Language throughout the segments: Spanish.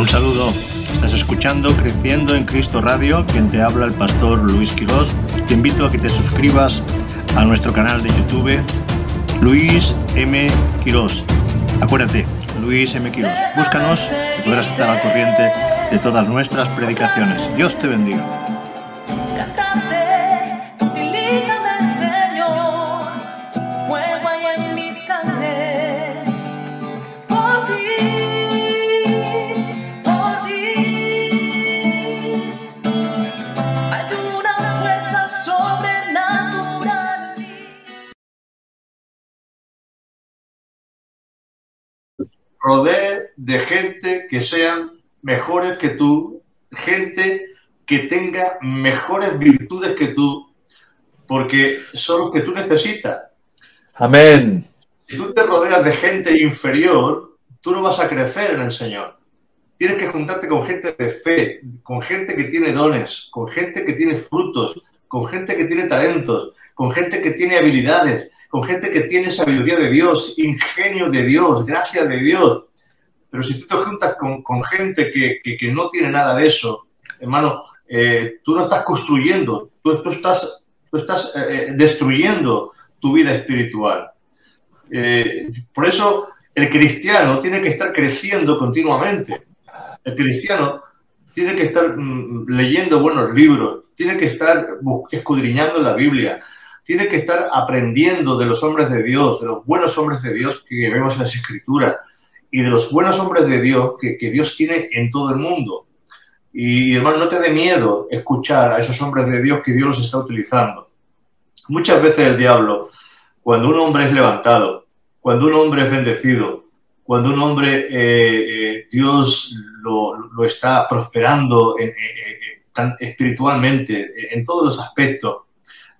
Un saludo. Estás escuchando Creciendo en Cristo Radio, quien te habla el pastor Luis Quirós. Te invito a que te suscribas a nuestro canal de YouTube, Luis M. Quirós. Acuérdate, Luis M. Quirós. Búscanos y podrás estar al corriente de todas nuestras predicaciones. Dios te bendiga. De gente que sean mejores que tú, gente que tenga mejores virtudes que tú, porque son los que tú necesitas. Amén. Si tú te rodeas de gente inferior, tú no vas a crecer en el Señor. Tienes que juntarte con gente de fe, con gente que tiene dones, con gente que tiene frutos, con gente que tiene talentos, con gente que tiene habilidades, con gente que tiene sabiduría de Dios, ingenio de Dios, gracia de Dios. Pero si tú te juntas con, gente que, no tiene nada de eso, hermano, eh, tú no estás construyendo, tú, estás, tú estás eh, eh, destruyendo tu vida espiritual. por eso el cristiano tiene que estar creciendo continuamente. El cristiano tiene que estar mm, leyendo buenos libros, tiene que estar escudriñando la Biblia, tiene que estar aprendiendo de los hombres de Dios, de los buenos hombres de Dios que vemos en las Escrituras y de los buenos hombres de Dios que, Dios tiene en todo el mundo. Y hermano, no te dé miedo escuchar a esos hombres de Dios que Dios los está utilizando. Muchas veces el diablo, cuando un hombre es levantado, cuando un hombre es bendecido, cuando un hombre eh, eh, Dios lo, está prosperando espiritualmente, en todos los aspectos,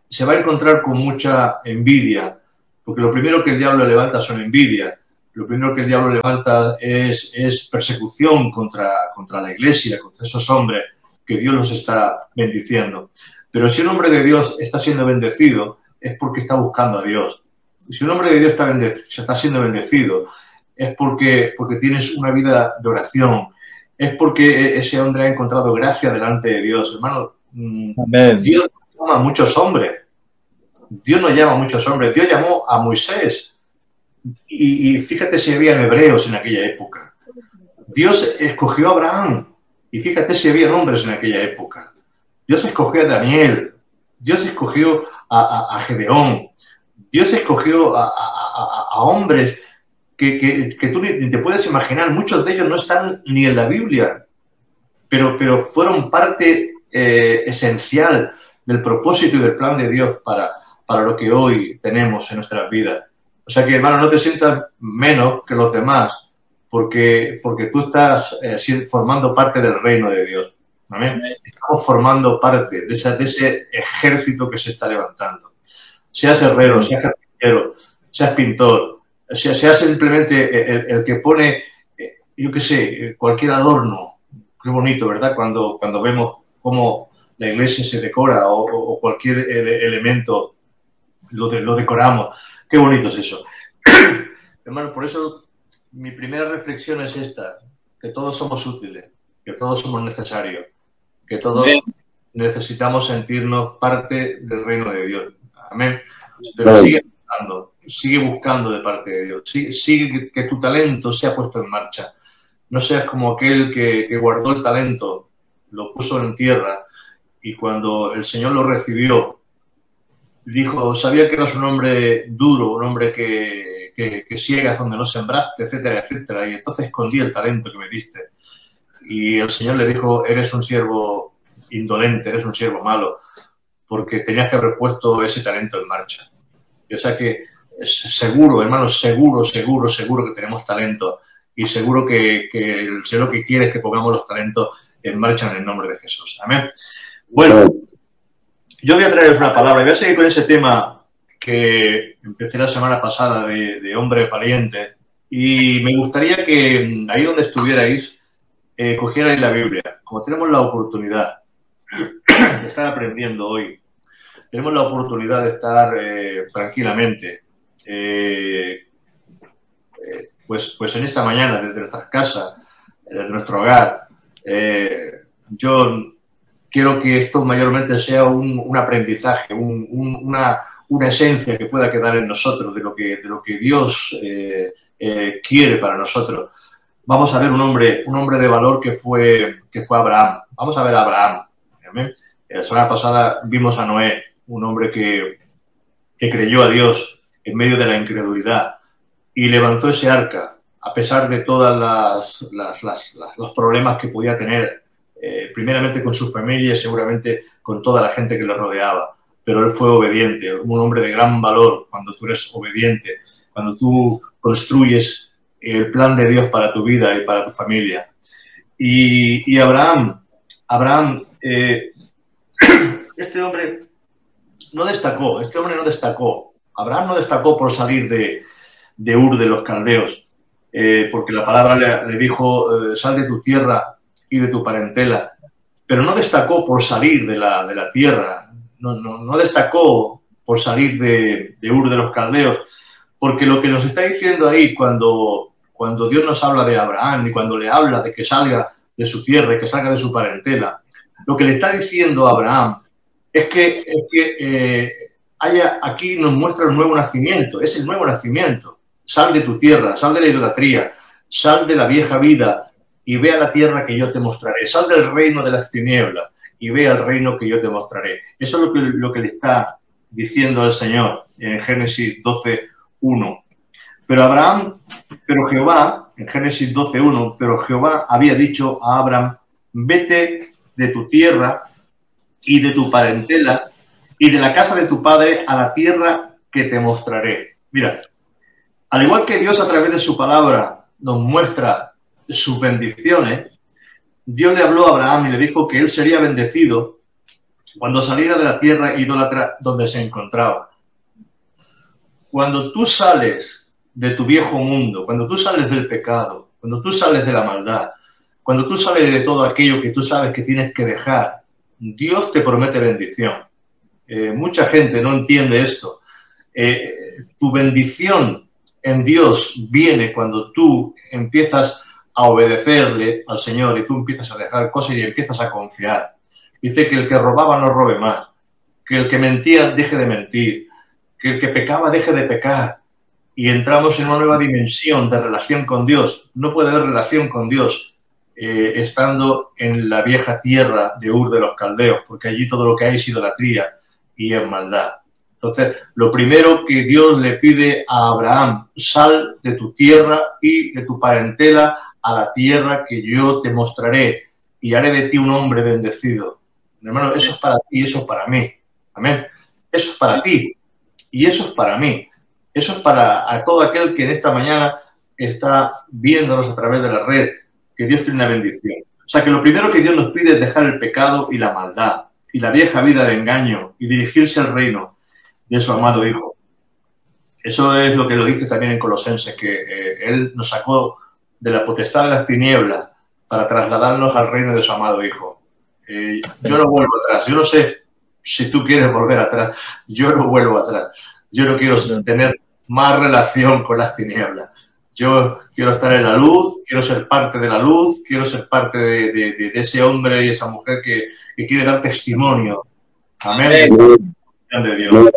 se va a encontrar con mucha envidia, porque lo primero que el diablo levanta son envidia, lo primero que el diablo levanta es, es persecución contra, contra la iglesia, contra esos hombres que Dios los está bendiciendo. Pero si un hombre de Dios está siendo bendecido, es porque está buscando a Dios. Si un hombre de Dios está, está siendo bendecido, es porque, porque tienes una vida de oración, es porque ese hombre ha encontrado gracia delante de Dios. Hermano, mm, Dios llama a muchos hombres. Dios no llama a muchos hombres. Dios llamó a Moisés. Y, fíjate si había hebreos en aquella época. Dios escogió a Abraham. Y fíjate si había hombres en aquella época. Dios escogió a Daniel. Dios escogió a, Gedeón. Dios escogió a, hombres que, tú ni te puedes imaginar. Muchos de ellos no están ni en la Biblia, pero, pero fueron parte eh, esencial del propósito y del plan de Dios para, para lo que hoy tenemos en nuestras vidas. O sea que, hermano, no te sientas menos que los demás porque, porque tú estás eh, formando parte del reino de Dios. Estamos formando parte de, esa, de ese ejército que se está levantando. Seas herrero, seas carpintero, seas pintor, seas, simplemente el, el, que pone, eh, yo qué sé, cualquier adorno. Qué bonito, ¿verdad? Cuando, cuando vemos cómo la iglesia se decora o, cualquier elemento lo, lo decoramos. Qué bonito es eso. Hermano, por eso mi primera reflexión es esta, que todos somos útiles, que todos somos necesarios, que todos necesitamos sentirnos parte del reino de Dios. Amén. Pero sigue buscando, sigue buscando de parte de Dios. Sigue, que tu talento sea puesto en marcha. No seas como aquel que, que guardó el talento, lo puso en tierra y cuando el Señor lo recibió, dijo, sabía que eras un hombre duro, un hombre que, que, que ciegas donde no sembraste, etcétera, etcétera, y entonces escondí el talento que me diste. Y el Señor le dijo, eres un siervo indolente, eres un siervo malo, porque tenías que haber puesto ese talento en marcha. Y o sea que seguro, hermanos, seguro, seguro, seguro que tenemos talento y seguro que, que el Señor que quiere es que pongamos los talentos en marcha en el nombre de Jesús. Amén. Bueno, yo voy a traeros una palabra. Voy a seguir con ese tema que empecé la semana pasada de, hombre valiente. Y me gustaría que ahí donde estuvierais, eh, cogierais la Biblia. Como tenemos la oportunidad de estar aprendiendo hoy, tenemos la oportunidad de estar eh, tranquilamente, eh, pues, pues en esta mañana desde nuestras casas, de nuestro hogar. yo quiero que esto mayormente sea un, aprendizaje, una, una, esencia que pueda quedar en nosotros de lo que, de lo que Dios quiere para nosotros. Vamos a ver un hombre, un hombre de valor que fue, que fue Abraham. Vamos a ver a Abraham. La semana pasada vimos a Noé, un hombre que, que creyó a Dios en medio de la incredulidad y levantó ese arca a pesar de todos los problemas que podía tener, eh, primeramente con su familia y seguramente con toda la gente que le rodeaba. Pero él fue obediente, un hombre de gran valor cuando tú eres obediente, cuando tú construyes el plan de Dios para tu vida y para tu familia. Y, Abraham, Abraham, eh, este hombre no destacó, este hombre no destacó. Abraham no destacó por salir de, de Ur de los caldeos, eh, porque la palabra le, dijo, eh, sal de tu tierra y de tu parentela, pero no destacó por salir de la, de la tierra, no, no, destacó por salir de, de, Ur de los caldeos, porque lo que nos está diciendo ahí cuando, cuando Dios nos habla de Abraham y cuando le habla de que salga de su tierra y que salga de su parentela, lo que le está diciendo a Abraham es que, es que eh, haya, aquí nos muestra el nuevo nacimiento, es el nuevo nacimiento. Sal de tu tierra, sal de la idolatría, sal de la vieja vida y ve a la tierra que yo te mostraré. Sal del reino de las tinieblas y ve al reino que yo te mostraré. Eso es lo que, lo que le está diciendo el Señor en Génesis 12, 1. Pero Abraham, pero Jehová, en Génesis 12, 1, pero Jehová había dicho a Abraham, vete de tu tierra y de tu parentela y de la casa de tu padre a la tierra que te mostraré. Mira, al igual que Dios a través de su palabra nos muestra sus bendiciones, Dios le habló a Abraham y le dijo que él sería bendecido cuando saliera de la tierra idólatra donde se encontraba. Cuando tú sales de tu viejo mundo, cuando tú sales del pecado, cuando tú sales de la maldad, cuando tú sales de todo aquello que tú sabes que tienes que dejar, Dios te promete bendición. Eh, mucha gente no entiende esto. Eh, tu bendición en Dios viene cuando tú empiezas a obedecerle al Señor y tú empiezas a dejar cosas y empiezas a confiar. Dice que el que robaba no robe más, que el que mentía deje de mentir, que el que pecaba deje de pecar. Y entramos en una nueva dimensión de relación con Dios. No puede haber relación con Dios eh, estando en la vieja tierra de Ur de los Caldeos, porque allí todo lo que hay es idolatría y es maldad. Entonces, lo primero que Dios le pide a Abraham, sal de tu tierra y de tu parentela a la tierra que yo te mostraré y haré de ti un hombre bendecido. hermano, eso es para ti y eso es para mí. Amén. Eso es para ti y eso es para mí. Eso es para a todo aquel que en esta mañana está viéndonos a través de la red que Dios tiene una bendición. O sea que lo primero que Dios nos pide es dejar el pecado y la maldad y la vieja vida de engaño y dirigirse al reino de su amado Hijo. Eso es lo que lo dice también en Colosenses, que eh, Él nos sacó de la potestad de las tinieblas para trasladarnos al reino de su amado Hijo. Eh, yo no vuelvo atrás. Yo no sé si tú quieres volver atrás. Yo no vuelvo atrás. Yo no quiero tener más relación con las tinieblas. Yo quiero estar en la luz, quiero ser parte de la luz, quiero ser parte de, ese hombre y esa mujer que, quiere dar testimonio. Amén. De Dios.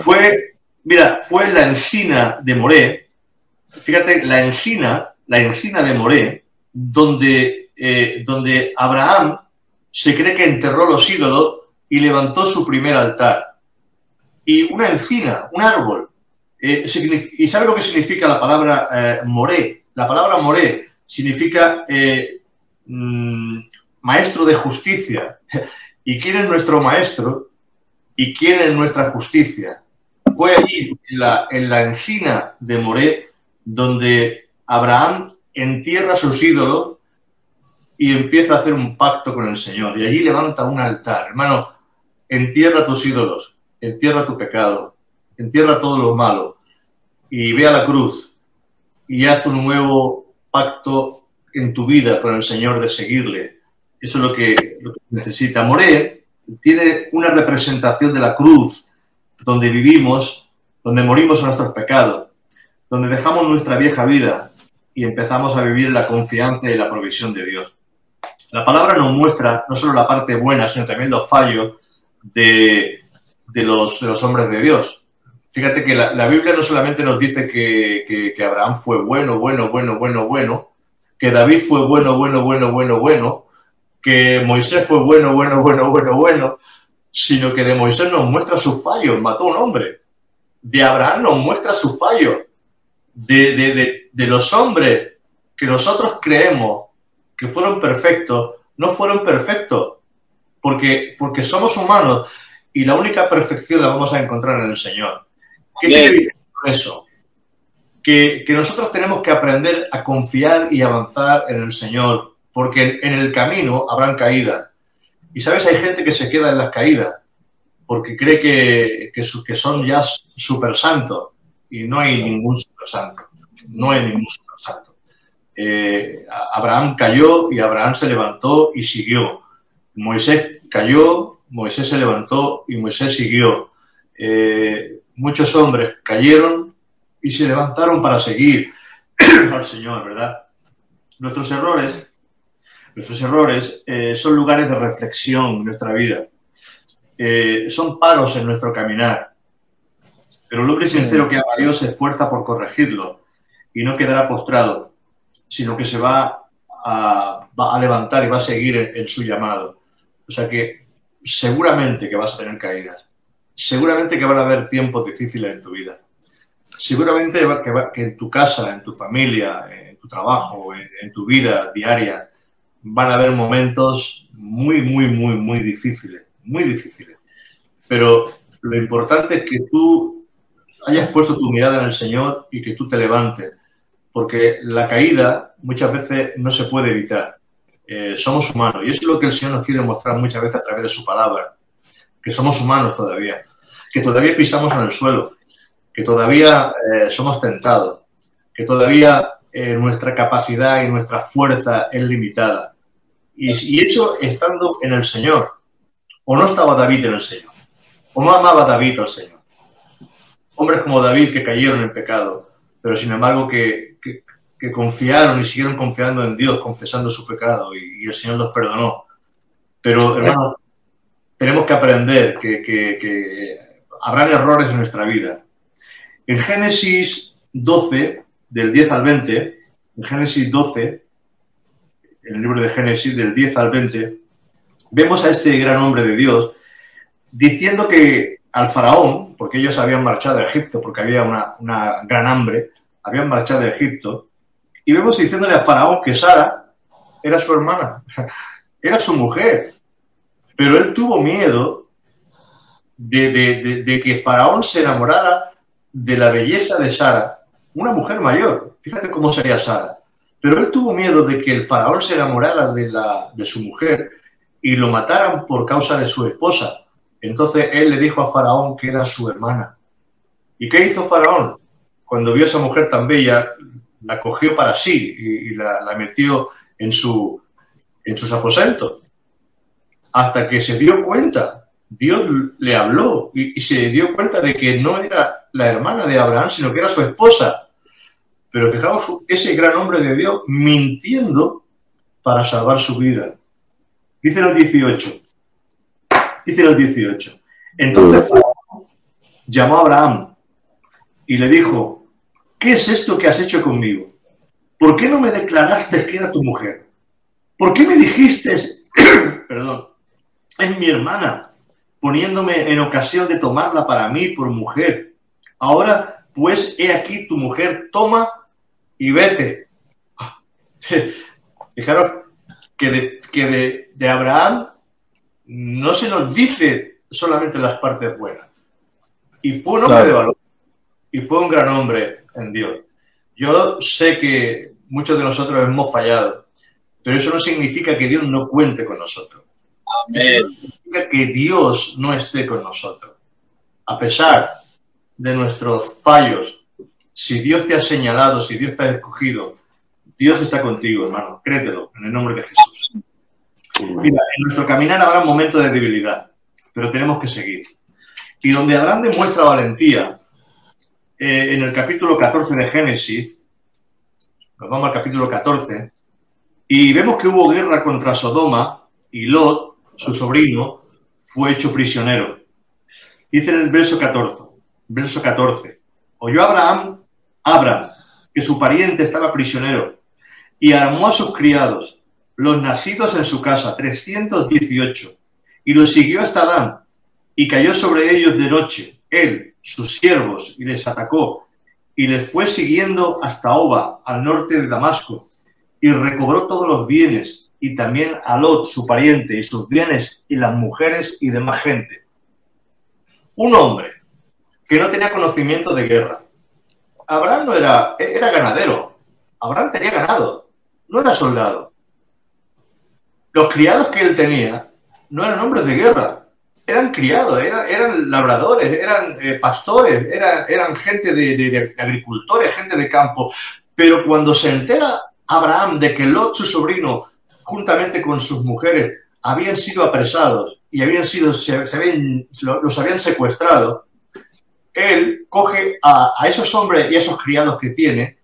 Fue, mira, fue la encina de Moré, fíjate, la encina, la encina de Moré, donde, eh, donde Abraham se cree que enterró los ídolos y levantó su primer altar. Y una encina, un árbol, eh, ¿Y sabe lo que significa la palabra eh, moré? La palabra moré significa eh, mm, maestro de justicia. ¿Y quién es nuestro maestro? ¿Y quién es nuestra justicia? Fue allí, en la, en la encina de Moré, donde Abraham entierra sus ídolos y empieza a hacer un pacto con el Señor. Y allí levanta un altar. Hermano, entierra tus ídolos, entierra tu pecado, entierra todo lo malo y ve a la cruz y haz un nuevo pacto en tu vida con el Señor de seguirle. Eso es lo que, necesita. Moré tiene una representación de la cruz donde vivimos, donde morimos a nuestros pecados, donde dejamos nuestra vieja vida y empezamos a vivir la confianza y la provisión de Dios. La palabra nos muestra no solo la parte buena, sino también los fallos de, los, los hombres de Dios. Fíjate que la, Biblia no solamente nos dice que, que, Abraham fue bueno, bueno, bueno, bueno, bueno, que David fue bueno, bueno, bueno, bueno, bueno, que Moisés fue bueno, bueno, bueno, bueno, bueno, sino que de Moisés nos muestra sus fallos, mató a un hombre. De Abraham nos muestra sus fallos. De, de, de, los hombres que nosotros creemos que fueron perfectos, no fueron perfectos, porque, porque somos humanos y la única perfección la vamos a encontrar en el Señor. ¿Qué quiere decir eso? Que, que, nosotros tenemos que aprender a confiar y avanzar en el Señor, porque en el camino habrán caídas. Y sabes, hay gente que se queda en las caídas porque cree que, que, que son ya super santos y no hay ningún super santo. No hay ningún super santo. Eh, Abraham cayó y Abraham se levantó y siguió. Moisés cayó, Moisés se levantó y Moisés siguió. Eh, muchos hombres cayeron y se levantaron para seguir al Señor, ¿verdad? Nuestros errores, nuestros errores eh, son lugares de reflexión en nuestra vida. Eh, son paros en nuestro caminar. Pero el hombre sincero que ama a Dios se esfuerza por corregirlo y no quedará postrado, sino que se va a, va a levantar y va a seguir en su llamado. O sea que seguramente que vas a tener caídas seguramente que van a haber tiempos difíciles en tu vida. Seguramente que, en tu casa, en tu familia, en tu trabajo, en, tu vida diaria, van a haber momentos muy, muy, muy, muy difíciles, muy difíciles. Pero lo importante es que tú hayas puesto tu mirada en el Señor y que tú te levantes, porque la caída muchas veces no se puede evitar. Eh, somos humanos y eso es lo que el Señor nos quiere mostrar muchas veces a través de su palabra que somos humanos todavía, que todavía pisamos en el suelo, que todavía eh, somos tentados, que todavía eh, nuestra capacidad y nuestra fuerza es limitada. Y, eso estando en el Señor. O no estaba David en el Señor. O no amaba David al Señor. Hombres como David que cayeron en pecado, pero sin embargo que, confiaron y siguieron confiando en Dios, confesando su pecado y, y el Señor los perdonó. Pero, hermano, tenemos que aprender que, que, habrán errores en nuestra vida. En Génesis 12, del 10 al 20, en Génesis 12, en el libro de Génesis, del 10 al 20, vemos a este gran hombre de Dios diciendo que al faraón, porque ellos habían marchado de Egipto, porque había una, gran hambre, habían marchado de Egipto, y vemos diciéndole al faraón que Sara era su hermana, era su mujer, pero él tuvo miedo de, que Faraón se enamorara de la belleza de Sara, una mujer mayor. Fíjate cómo sería Sara. Pero él tuvo miedo de que el faraón se enamorara de su mujer y lo mataran por causa de su esposa. Entonces él le dijo a Faraón que era su hermana. ¿Y qué hizo Faraón? Cuando vio a esa mujer tan bella, la cogió para sí y, la, metió en, su, en sus aposentos hasta que se dio cuenta, Dios le habló y, se dio cuenta de que no era la hermana de Abraham, sino que era su esposa. Pero fijaos, ese gran hombre de Dios mintiendo para salvar su vida. Dice el 18. Dice el 18. Entonces llamó a Abraham y le dijo, ¿qué es esto que has hecho conmigo? ¿Por qué no me declaraste que era tu mujer? ¿Por qué me dijiste, perdón, es mi hermana, poniéndome en ocasión de tomarla para mí por mujer. Ahora, pues, he aquí tu mujer, toma y vete. Fijaros que, de, que de, Abraham no se nos dice solamente las partes buenas. Y fue un hombre de valor. Y fue un gran hombre en Dios. Yo sé que muchos de nosotros hemos fallado, pero eso no significa que Dios no cuente con nosotros. Eso significa que Dios no esté con nosotros. A pesar de nuestros fallos, si Dios te ha señalado, si Dios te ha escogido, Dios está contigo, hermano. Créetelo, en el nombre de Jesús. En nuestro caminar habrá momentos de debilidad, pero tenemos que seguir. Y donde Abraham demuestra valentía, eh, en el capítulo 14 de Génesis, Nos vamos al capítulo 14 y vemos que hubo guerra contra Sodoma y Lot, su sobrino, fue hecho prisionero. Dice en el verso 14, verso 14, oyó Abraham, Abraham, que su pariente estaba prisionero y armó a sus criados, los nacidos en su casa, 318, y los siguió hasta Dan y cayó sobre ellos de noche, él, sus siervos, y les atacó, y les fue siguiendo hasta Oba, al norte de Damasco, y recobró todos los bienes, y también a Lot, su pariente, y sus bienes, y las mujeres y demás gente. Un hombre que no tenía conocimiento de guerra. Abraham no era, era ganadero. Abraham tenía ganado, no era soldado. Los criados que él tenía no eran hombres de guerra, eran criados, eran, labradores, eran eh, pastores, eran gente de, agricultores, gente de campo. Pero cuando se entera Abraham de que Lot, su sobrino, juntamente con sus mujeres, habían sido apresados y habían sido, se, los habían secuestrado, él coge a, esos hombres y a esos criados que tiene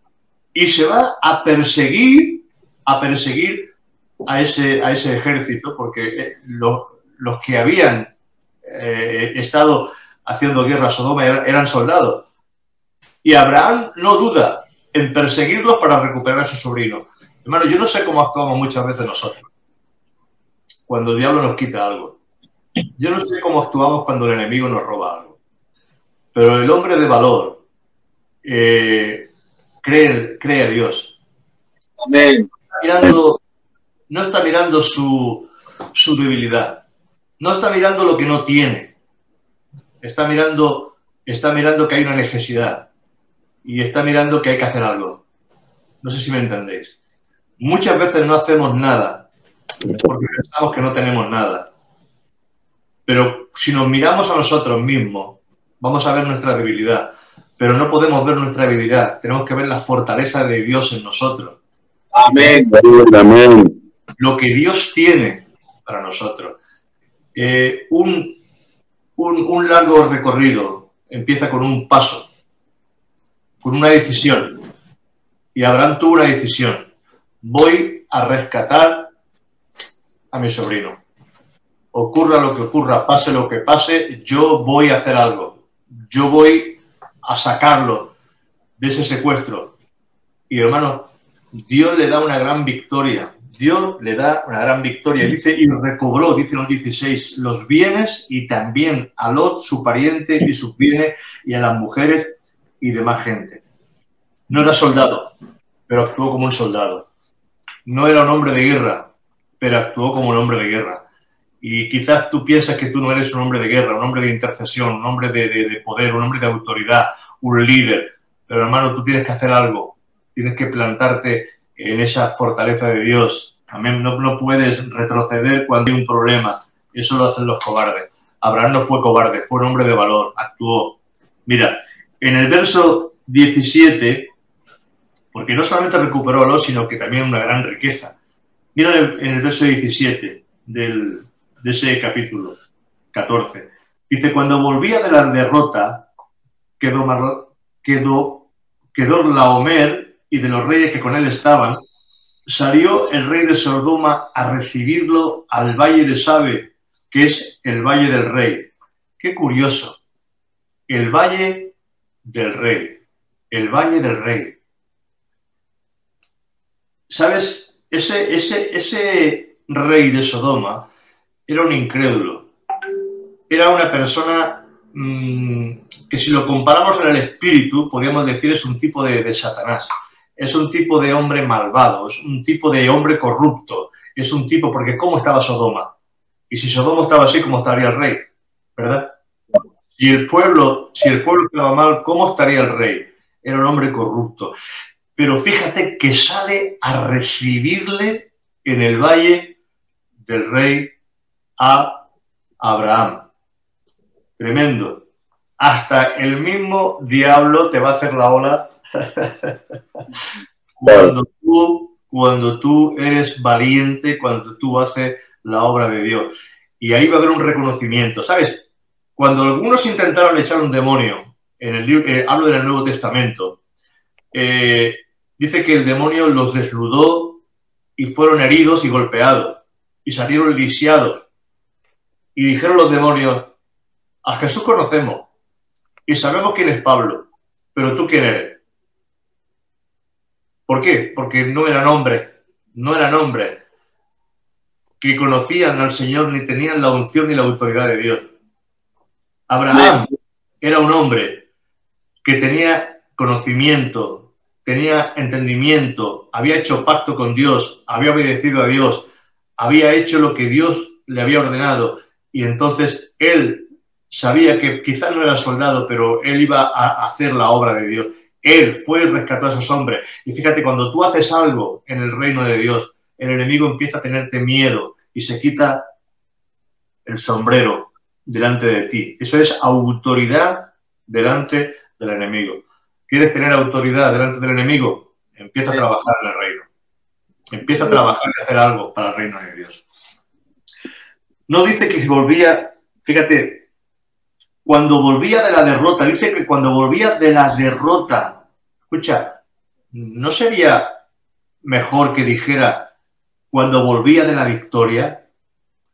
y se va a perseguir, a perseguir a ese, a ese ejército, porque eh, los que habían eh, estado haciendo guerra a Sodoma eran, soldados. Y Abraham no duda en perseguirlos para recuperar a su sobrino. Hermano, yo no sé cómo actuamos muchas veces nosotros cuando el diablo nos quita algo. Yo no sé cómo actuamos cuando el enemigo nos roba algo. Pero el hombre de valor eh, cree, cree, a Dios. Amén. No está mirando su, su debilidad no está mirando lo que no tiene, está mirando, está mirando que hay una necesidad y está mirando que hay que hacer algo. No sé si me entendéis. Muchas veces no hacemos nada porque pensamos que no tenemos nada. Pero si nos miramos a nosotros mismos, vamos a ver nuestra debilidad. Pero no podemos ver nuestra debilidad, tenemos que ver la fortaleza de Dios en nosotros. Amén. Amén. Lo que Dios tiene para nosotros. Eh, un, un, largo recorrido empieza con un paso, con una decisión. Y Abraham tuvo una decisión. Voy a rescatar a mi sobrino. Ocurra lo que ocurra, pase lo que pase, yo voy a hacer algo. Yo voy a sacarlo de ese secuestro. Y hermano, Dios le da una gran victoria Dios le da una gran victoria. Dice, y recobró, dice el 16, los bienes y también a Lot, su pariente y sus bienes, y a las mujeres y demás gente. No era soldado, pero actuó como un soldado. No era un hombre de guerra, pero actuó como un hombre de guerra. Y quizás tú piensas que tú no eres un hombre de guerra, un hombre de intercesión, un hombre de, de poder, un hombre de autoridad, un líder. Pero hermano, tú tienes que hacer algo. Tienes que plantarte en esa fortaleza de Dios. Amén. No, no puedes retroceder cuando hay un problema. Eso lo hacen los cobardes. Abraham no fue cobarde, fue un hombre de valor, actuó. Mira, en el verso 17, porque no solamente recuperó a sino que también una gran riqueza. Mira en el verso 17 del, de ese capítulo 14. Dice, cuando volvía de la derrota, quedó, quedó, quedó Laomer y de los reyes que con él estaban, salió el rey de Sodoma a recibirlo al valle de Sabe, que es el valle del rey. Qué curioso. El valle del rey. El valle del rey. ¿Sabes? Ese, ese, ese rey de Sodoma era un incrédulo. Era una persona mm, que si lo comparamos en el espíritu, podríamos decir es un tipo de, de Satanás es un tipo de hombre malvado, es un tipo de hombre corrupto, es un tipo, porque ¿cómo estaba Sodoma? Y si Sodoma estaba así, ¿cómo estaría el rey? ¿Verdad? Si el pueblo, si el pueblo estaba mal, ¿cómo estaría el rey? Era un hombre corrupto. Pero fíjate que sale a recibirle en el valle del rey a Abraham. Tremendo. Hasta el mismo diablo te va a hacer la ola cuando, tú, cuando tú eres valiente, cuando tú haces la obra de Dios. Y ahí va a haber un reconocimiento. ¿Sabes? Cuando algunos intentaron echar un demonio, en el libro, eh, hablo del Nuevo Testamento, eh, dice que el demonio los desnudó y fueron heridos y golpeados y salieron lisiados. Y dijeron los demonios, a Jesús conocemos y sabemos quién es Pablo, pero tú quién eres. ¿Por qué? Porque no eran hombres, no eran hombres que conocían al Señor ni tenían la unción ni la autoridad de Dios. Abraham era un hombre que tenía conocimiento, tenía entendimiento, había hecho pacto con Dios, había obedecido a Dios, había hecho lo que Dios le había ordenado y entonces él sabía que quizás no era soldado, pero él iba a hacer la obra de Dios. Él fue el rescató a esos hombres. Y fíjate, cuando tú haces algo en el reino de Dios, el enemigo empieza a tenerte miedo y se quita el sombrero delante de ti. Eso es autoridad delante del enemigo. ¿Quieres tener autoridad delante del enemigo? Empieza a trabajar en el reino. Empieza a trabajar y hacer algo para el reino de Dios. No dice que volvía, fíjate, cuando volvía de la derrota, dice que cuando volvía de la derrota, escucha, ¿no sería mejor que dijera cuando volvía de la victoria?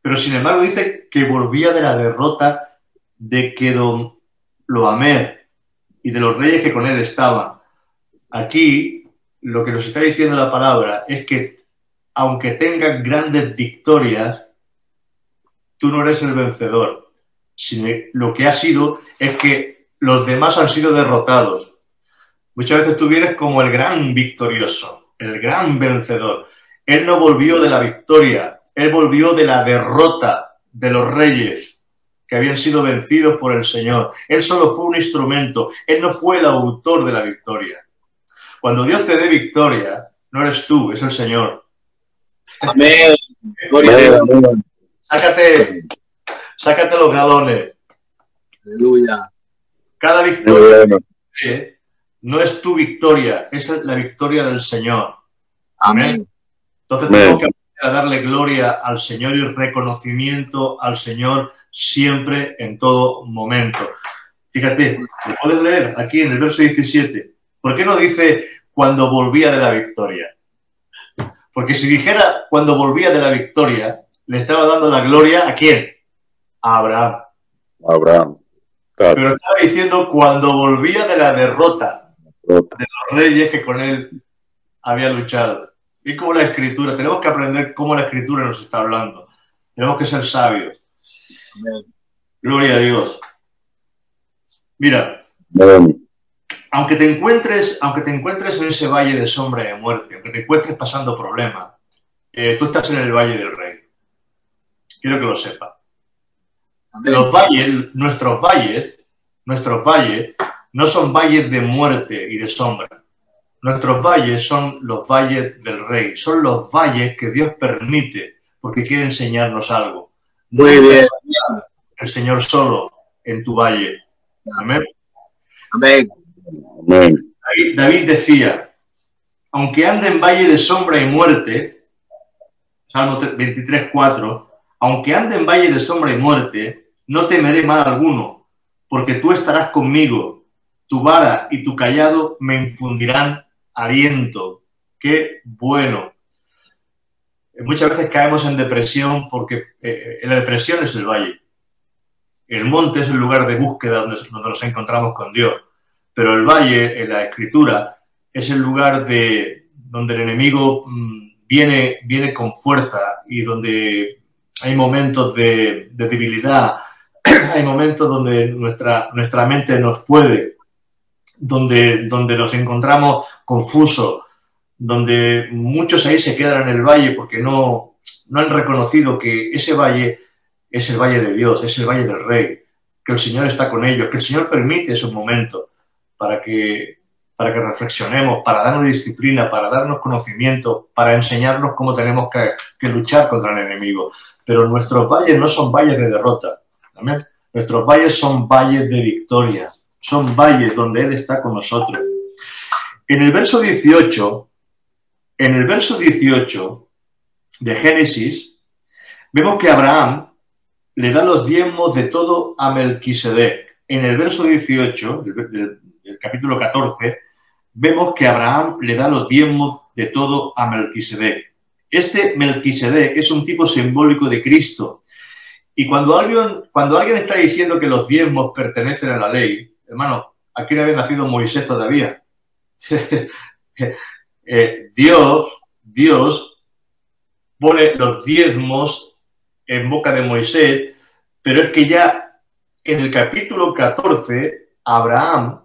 Pero sin embargo dice que volvía de la derrota de que don Loamer y de los reyes que con él estaban. Aquí lo que nos está diciendo la palabra es que aunque tengas grandes victorias, tú no eres el vencedor sino lo que ha sido es que los demás han sido derrotados. Muchas veces tú vienes como el gran victorioso, el gran vencedor. Él no volvió de la victoria, él volvió de la derrota de los reyes que habían sido vencidos por el Señor. Él solo fue un instrumento, él no fue el autor de la victoria. Cuando Dios te dé victoria, no eres tú, es el Señor. Amén. Sácate, sácate los galones. Aleluya. Cada victoria no es tu victoria, es la victoria del Señor. Amén. Entonces tengo que aprender a darle gloria al Señor y reconocimiento al Señor siempre, en todo momento. Fíjate, lo puedes leer aquí en el verso 17. ¿Por qué no dice cuando volvía de la victoria? Porque si dijera cuando volvía de la victoria, le estaba dando la gloria a quién? A Abraham. Abraham. Pero estaba diciendo cuando volvía de la derrota de los reyes que con él había luchado. Y como la escritura, tenemos que aprender cómo la escritura nos está hablando. Tenemos que ser sabios. Gloria a Dios. Mira, aunque te encuentres, aunque te encuentres en ese valle de sombra de muerte, aunque te encuentres pasando problemas, eh, tú estás en el valle del rey. Quiero que lo sepas. Los valles, nuestros valles, nuestros valles no son valles de muerte y de sombra. Nuestros valles son los valles del rey, son los valles que Dios permite porque quiere enseñarnos algo. Muy bien. El Señor solo en tu valle. Amén. Amén. David, David decía, aunque ande en valle de sombra y muerte, Salmo 23, 4, aunque ande en valle de sombra y muerte, no temeré mal alguno, porque tú estarás conmigo, tu vara y tu callado me infundirán aliento. Qué bueno. Muchas veces caemos en depresión porque eh, la depresión es el valle. El monte es el lugar de búsqueda donde, nos encontramos con Dios. Pero el valle, en la escritura, es el lugar de, donde el enemigo mm, viene, viene con fuerza y donde hay momentos de debilidad, hay momentos donde nuestra, nuestra mente nos puede, donde, donde nos encontramos confusos, donde muchos ahí se quedan en el valle porque no, no han reconocido que ese valle es el valle de Dios, es el valle del Rey, que el Señor está con ellos, que el Señor permite esos momentos para que, para que reflexionemos, para darnos disciplina, para darnos conocimiento, para enseñarnos cómo tenemos que, que luchar contra el enemigo. Pero nuestros valles no son valles de derrota, Nuestros valles son valles de victoria, son valles donde Él está con nosotros. En el verso 18, en el verso 18 de Génesis, vemos que Abraham le da los diezmos de todo a Melquisedec. En el verso 18 del, del capítulo 14, vemos que Abraham le da los diezmos de todo a Melquisedec. Este Melquisedec es un tipo simbólico de Cristo. Y cuando alguien, cuando alguien está diciendo que los diezmos pertenecen a la ley, hermano, aquí no había nacido Moisés todavía. Eh, Dios, Dios pone los diezmos en boca de Moisés, pero es que ya en el capítulo 14, Abraham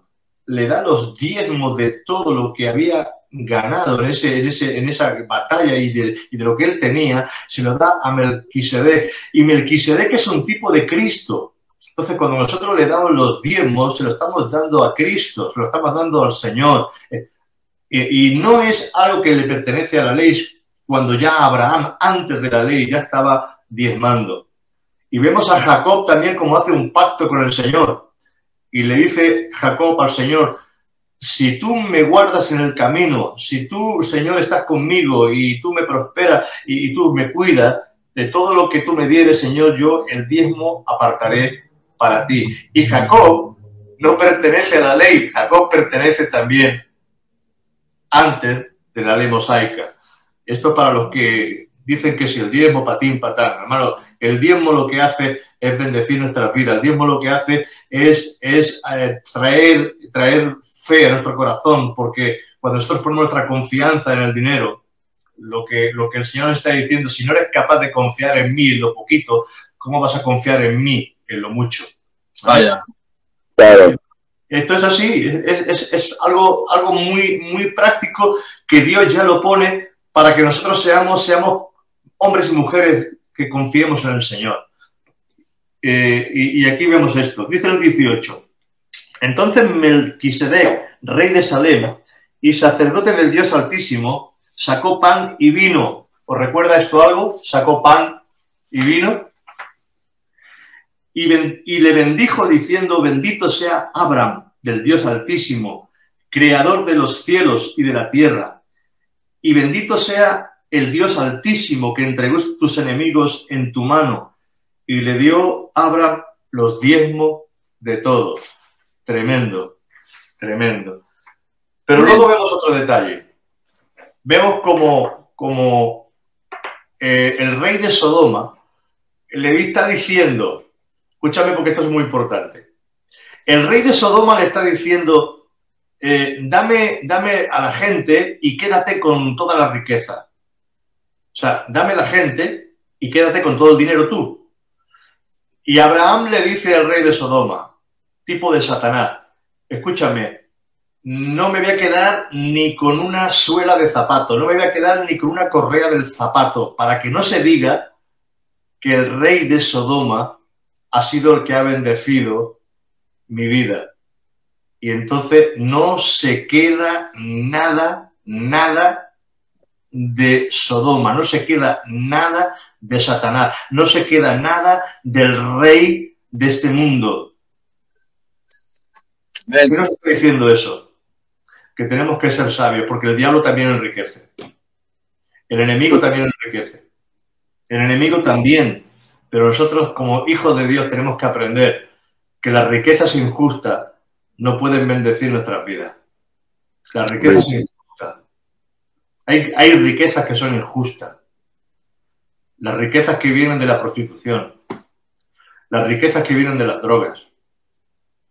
le da los diezmos de todo lo que había ganado en, ese, en, ese, en esa batalla y de, y de, lo que él tenía, se lo da a Melquisedec. Y Melquisedec es un tipo de Cristo. Entonces, cuando nosotros le damos los diezmos, se lo estamos dando a Cristo, se lo estamos dando al Señor. Eh, y, y no es algo que le pertenece a la ley cuando ya Abraham, antes de la ley, ya estaba diezmando. Y vemos a Jacob también como hace un pacto con el Señor. Y le dice Jacob al Señor, si tú me guardas en el camino, si tú, Señor, estás conmigo y tú me prosperas y, tú me cuidas, de todo lo que tú me dieres, Señor, yo el diezmo apartaré para ti. Y Jacob no pertenece a la ley, Jacob pertenece también antes de la ley mosaica. Esto para los que dicen que si el diezmo patín patán, hermano, el diezmo lo que hace es bendecir nuestras vidas, el diezmo lo que hace es, es eh, traer, traer fe a nuestro corazón, porque cuando nosotros ponemos nuestra confianza en el dinero, lo que, lo que el Señor está diciendo, si no eres capaz de confiar en mí en lo poquito, ¿cómo vas a confiar en mí en lo mucho? Vaya. Claro. Esto es así, es, es, es, algo, algo muy, muy práctico que Dios ya lo pone para que nosotros seamos, seamos hombres y mujeres que confiemos en el Señor. Eh, y, aquí vemos esto. Dice el 18. Entonces Melquisedec, rey de Salem y sacerdote del Dios Altísimo, sacó pan y vino. ¿Os recuerda esto algo? Sacó pan y vino. Y, y le bendijo diciendo, bendito sea Abraham, del Dios Altísimo, creador de los cielos y de la tierra. Y bendito sea el Dios Altísimo que entregó tus enemigos en tu mano y le dio a Abraham los diezmos de todos. Tremendo, tremendo. Pero luego vemos otro detalle. Vemos como, como eh, el rey de Sodoma le está diciendo, escúchame porque esto es muy importante, el rey de Sodoma le está diciendo, eh, dame, dame a la gente y quédate con toda la riqueza. O sea, dame la gente y quédate con todo el dinero tú. Y Abraham le dice al rey de Sodoma, tipo de Satanás, escúchame, no me voy a quedar ni con una suela de zapato, no me voy a quedar ni con una correa del zapato, para que no se diga que el rey de Sodoma ha sido el que ha bendecido mi vida. Y entonces no se queda nada, nada de Sodoma, no se queda nada de Satanás, no se queda nada del rey de este mundo. ¿Qué nos está diciendo eso? Que tenemos que ser sabios, porque el diablo también enriquece. El enemigo también enriquece. El enemigo también. Pero nosotros, como hijos de Dios, tenemos que aprender que las riquezas injustas no pueden bendecir nuestras vidas. Las riquezas injustas hay, hay riquezas que son injustas. Las riquezas que vienen de la prostitución. Las riquezas que vienen de las drogas.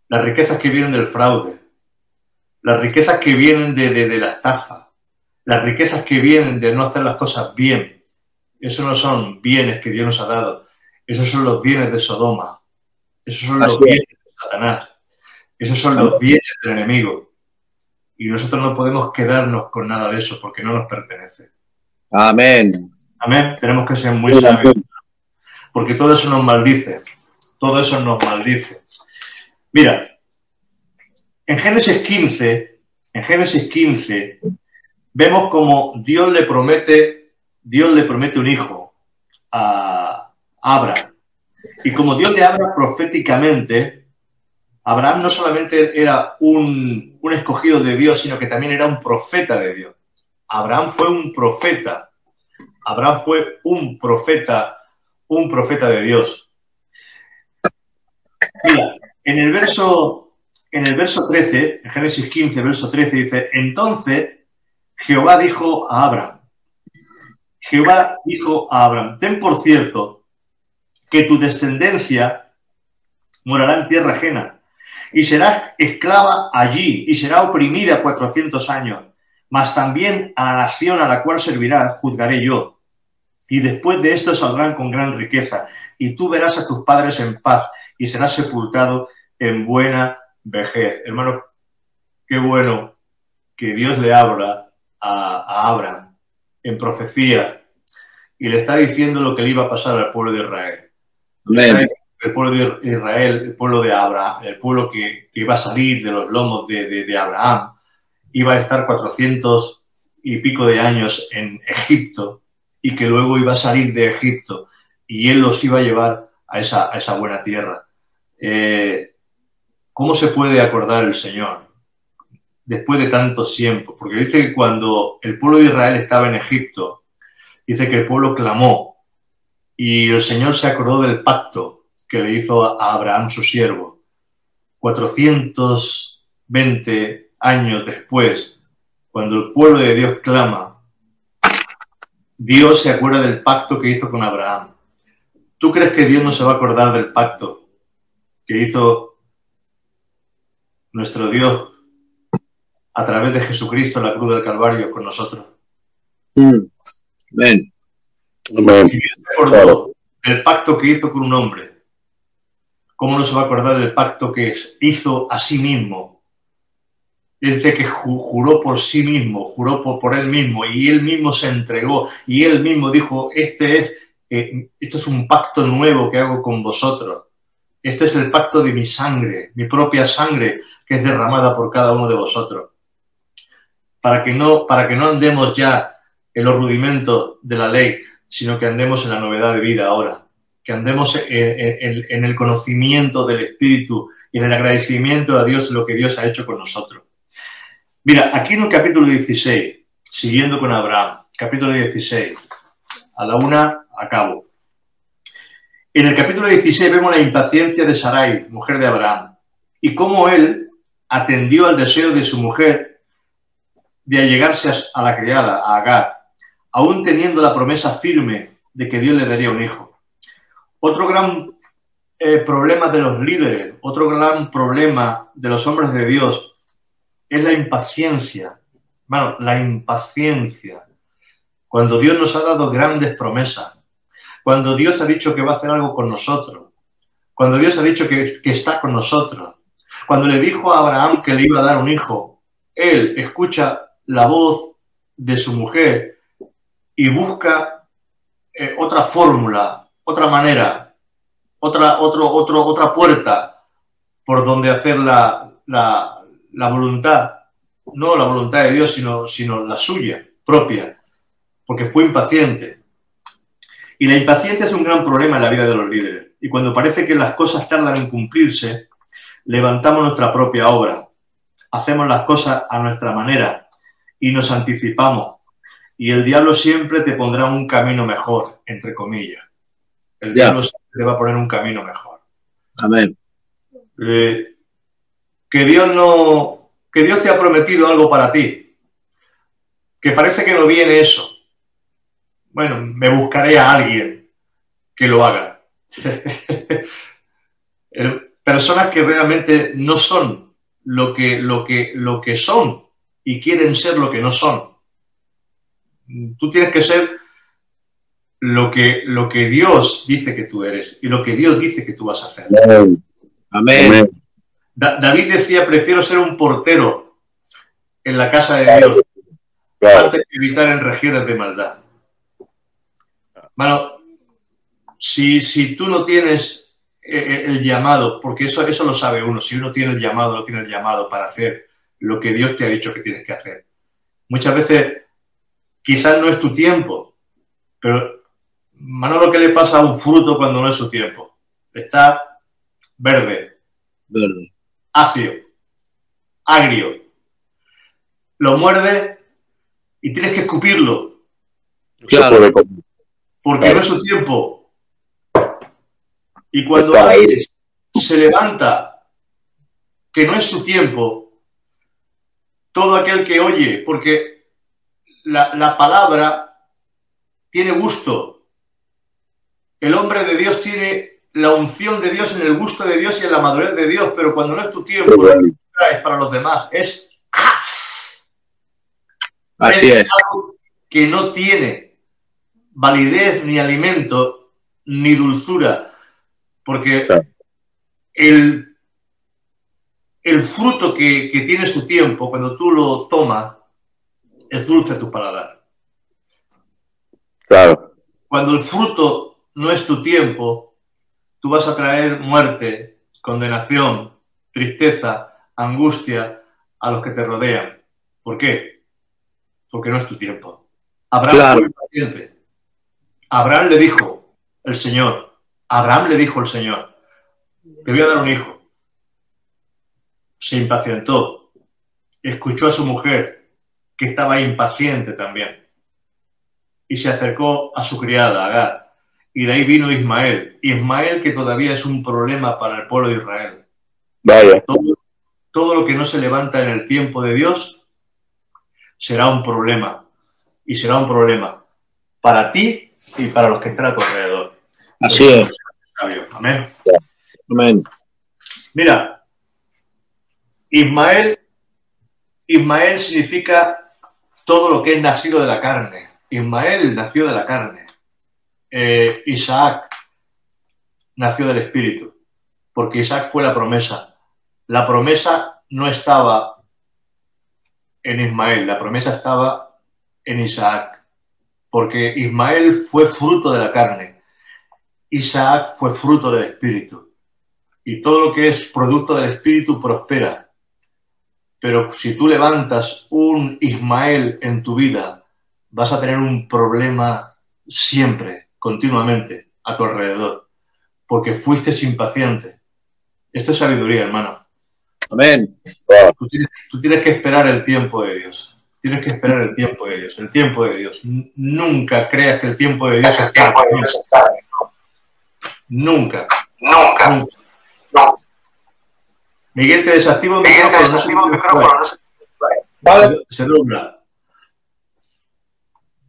Las riquezas que vienen del fraude. Las riquezas que vienen de, de, de la estafa. Las riquezas que vienen de no hacer las cosas bien. Eso no son bienes que Dios nos ha dado. Esos son los bienes de Sodoma. Esos son los bienes de Satanás. Esos son los bienes del enemigo y nosotros no podemos quedarnos con nada de eso porque no nos pertenece. Amén. Amén. Tenemos que ser muy sabios. Porque todo eso nos maldice. Todo eso nos maldice. Mira, en Génesis 15, en Génesis 15, vemos como Dios le promete, Dios le promete un hijo a Abraham. Y como Dios le habla proféticamente, Abraham no solamente era un, un, escogido de Dios, sino que también era un profeta de Dios. Abraham fue un profeta. Abraham fue un profeta, un profeta de Dios. Mira, en el verso, en el verso 13, en Génesis 15, verso 13, dice, entonces Jehová dijo a Abraham, Jehová dijo a Abraham, ten por cierto que tu descendencia morará en tierra ajena y será esclava allí y será oprimida cuatrocientos años, mas también a la nación a la cual servirá juzgaré yo. Y después de esto saldrán con gran riqueza, y tú verás a tus padres en paz, y serás sepultado en buena vejez. Hermano, qué bueno que Dios le habla a, Abraham en profecía y le está diciendo lo que le iba a pasar al pueblo de Israel. El pueblo de Israel, el pueblo de Abraham, el pueblo que, iba a salir de los lomos de, Abraham, iba a estar 400 y pico de años en Egipto y que luego iba a salir de Egipto y él los iba a llevar a esa, buena tierra. Eh, ¿Cómo se puede acordar el Señor después de tanto tiempo? Porque dice que cuando el pueblo de Israel estaba en Egipto, dice que el pueblo clamó y el Señor se acordó del pacto que le hizo a Abraham su siervo. 420 años después, cuando el pueblo de Dios clama, Dios se acuerda del pacto que hizo con Abraham. ¿Tú crees que Dios no se va a acordar del pacto que hizo nuestro Dios a través de Jesucristo en la cruz del Calvario con nosotros. Mm. Amén. el pacto que hizo con un hombre. ¿Cómo no se va a acordar del pacto que hizo a sí mismo? Dice que juró por sí mismo, juró por, él mismo y él mismo se entregó y él mismo dijo, este es, eh, esto es un pacto nuevo que hago con vosotros. Este es el pacto de mi sangre, mi propia sangre, que es derramada por cada uno de vosotros. Para que no, para que no andemos ya en los rudimentos de la ley, sino que andemos en la novedad de vida ahora, que andemos en, el conocimiento del Espíritu y en el agradecimiento a Dios lo que Dios ha hecho con nosotros. Mira, aquí en el capítulo 16, siguiendo con Abraham, capítulo 16, a la una acabo. En el capítulo 16 vemos la impaciencia de Sarai, mujer de Abraham, y cómo él atendió al deseo de su mujer de allegarse a la criada, a Agar, aún teniendo la promesa firme de que Dios le daría un hijo. Otro gran eh, problema de los líderes, otro gran problema de los hombres de Dios es la impaciencia. Bueno, la impaciencia. Cuando Dios nos ha dado grandes promesas, cuando Dios ha dicho que va a hacer algo con nosotros, cuando Dios ha dicho que está con nosotros, cuando le dijo a Abraham que le iba a dar un hijo, él escucha la voz de su mujer y busca eh, otra fórmula, otra manera, otra, otro, otro, otra puerta por donde hacer la, la, voluntad, no la voluntad de Dios, sino, sino la suya propia, porque fue impaciente. Y la impaciencia es un gran problema en la vida de los líderes. Y cuando parece que las cosas tardan en cumplirse, levantamos nuestra propia obra, hacemos las cosas a nuestra manera y nos anticipamos. Y el diablo siempre te pondrá un camino mejor, entre comillas. El diablo siempre te va a poner un camino mejor. Amén. Eh, que Dios no, que Dios te ha prometido algo para ti, que parece que no viene eso. Bueno, me buscaré a alguien que lo haga. personas que realmente no son lo que, lo que, lo que son y quieren ser lo que no son. Tú tienes que ser lo que, lo que Dios dice que tú eres y lo que Dios dice que tú vas a hacer. Amén. David decía, prefiero ser un portero en la casa de Dios antes que evitar en regiones de maldad. Bueno, si, si tú no tienes eh, eh, el llamado, porque eso, eso lo sabe uno, si uno tiene el llamado, no tiene el llamado para hacer lo que Dios te ha dicho que tienes que hacer. Muchas veces quizás no es tu tiempo, pero Manolo, ¿qué le pasa a un fruto cuando no es su tiempo? Está verde, verde. ácido, agrio. Lo muerde y tienes que escupirlo. Claro. Porque no es su tiempo. Y cuando se levanta que no es su tiempo, todo aquel que oye, porque la, la palabra tiene gusto. El hombre de Dios tiene la unción de Dios en el gusto de Dios y en la madurez de Dios, pero cuando no es tu tiempo, Qué bueno. es para los demás. Es, Así es. algo que no tiene validez ni alimento ni dulzura, porque el, el fruto que, que tiene su tiempo, cuando tú lo tomas, es dulce tu paladar. Claro. Cuando el fruto no es tu tiempo, tú vas a traer muerte, condenación, tristeza, angustia a los que te rodean. ¿Por qué? Porque no es tu tiempo. Abraham Claro. fue impaciente. Abraham le dijo el Señor, Abraham le dijo el Señor, te voy a dar un hijo. Se impacientó, escuchó a su mujer, que estaba impaciente también y se acercó a su criada, Agar. Y de ahí vino Ismael. Ismael que todavía es un problema para el pueblo de Israel. Vaya. Todo, todo lo que no se levanta en el tiempo de Dios será un problema. Y será un problema para ti y para los que están a tu alrededor. Así es. Amén. Amén. Mira, Ismael, Ismael significa todo lo que es nacido de la carne. Ismael nació de la carne. Eh, Isaac nació del Espíritu, porque Isaac fue la promesa. La promesa no estaba en Ismael, la promesa estaba en Isaac, porque Ismael fue fruto de la carne, Isaac fue fruto del Espíritu y todo lo que es producto del Espíritu prospera. Pero si tú levantas un Ismael en tu vida, vas a tener un problema siempre, continuamente, a tu alrededor, porque fuiste impaciente. Esto es sabiduría, hermano. Amén. Tú tienes, tú tienes que esperar el tiempo de Dios. Tienes que esperar el tiempo de Dios, el tiempo de Dios. Nunca creas que el tiempo de Dios es tarde. Nunca. Nunca. Nunca. No. Miguel, te desactivo el Miguel, te micrófono. desactivo el micrófono. Vale. Se dobla.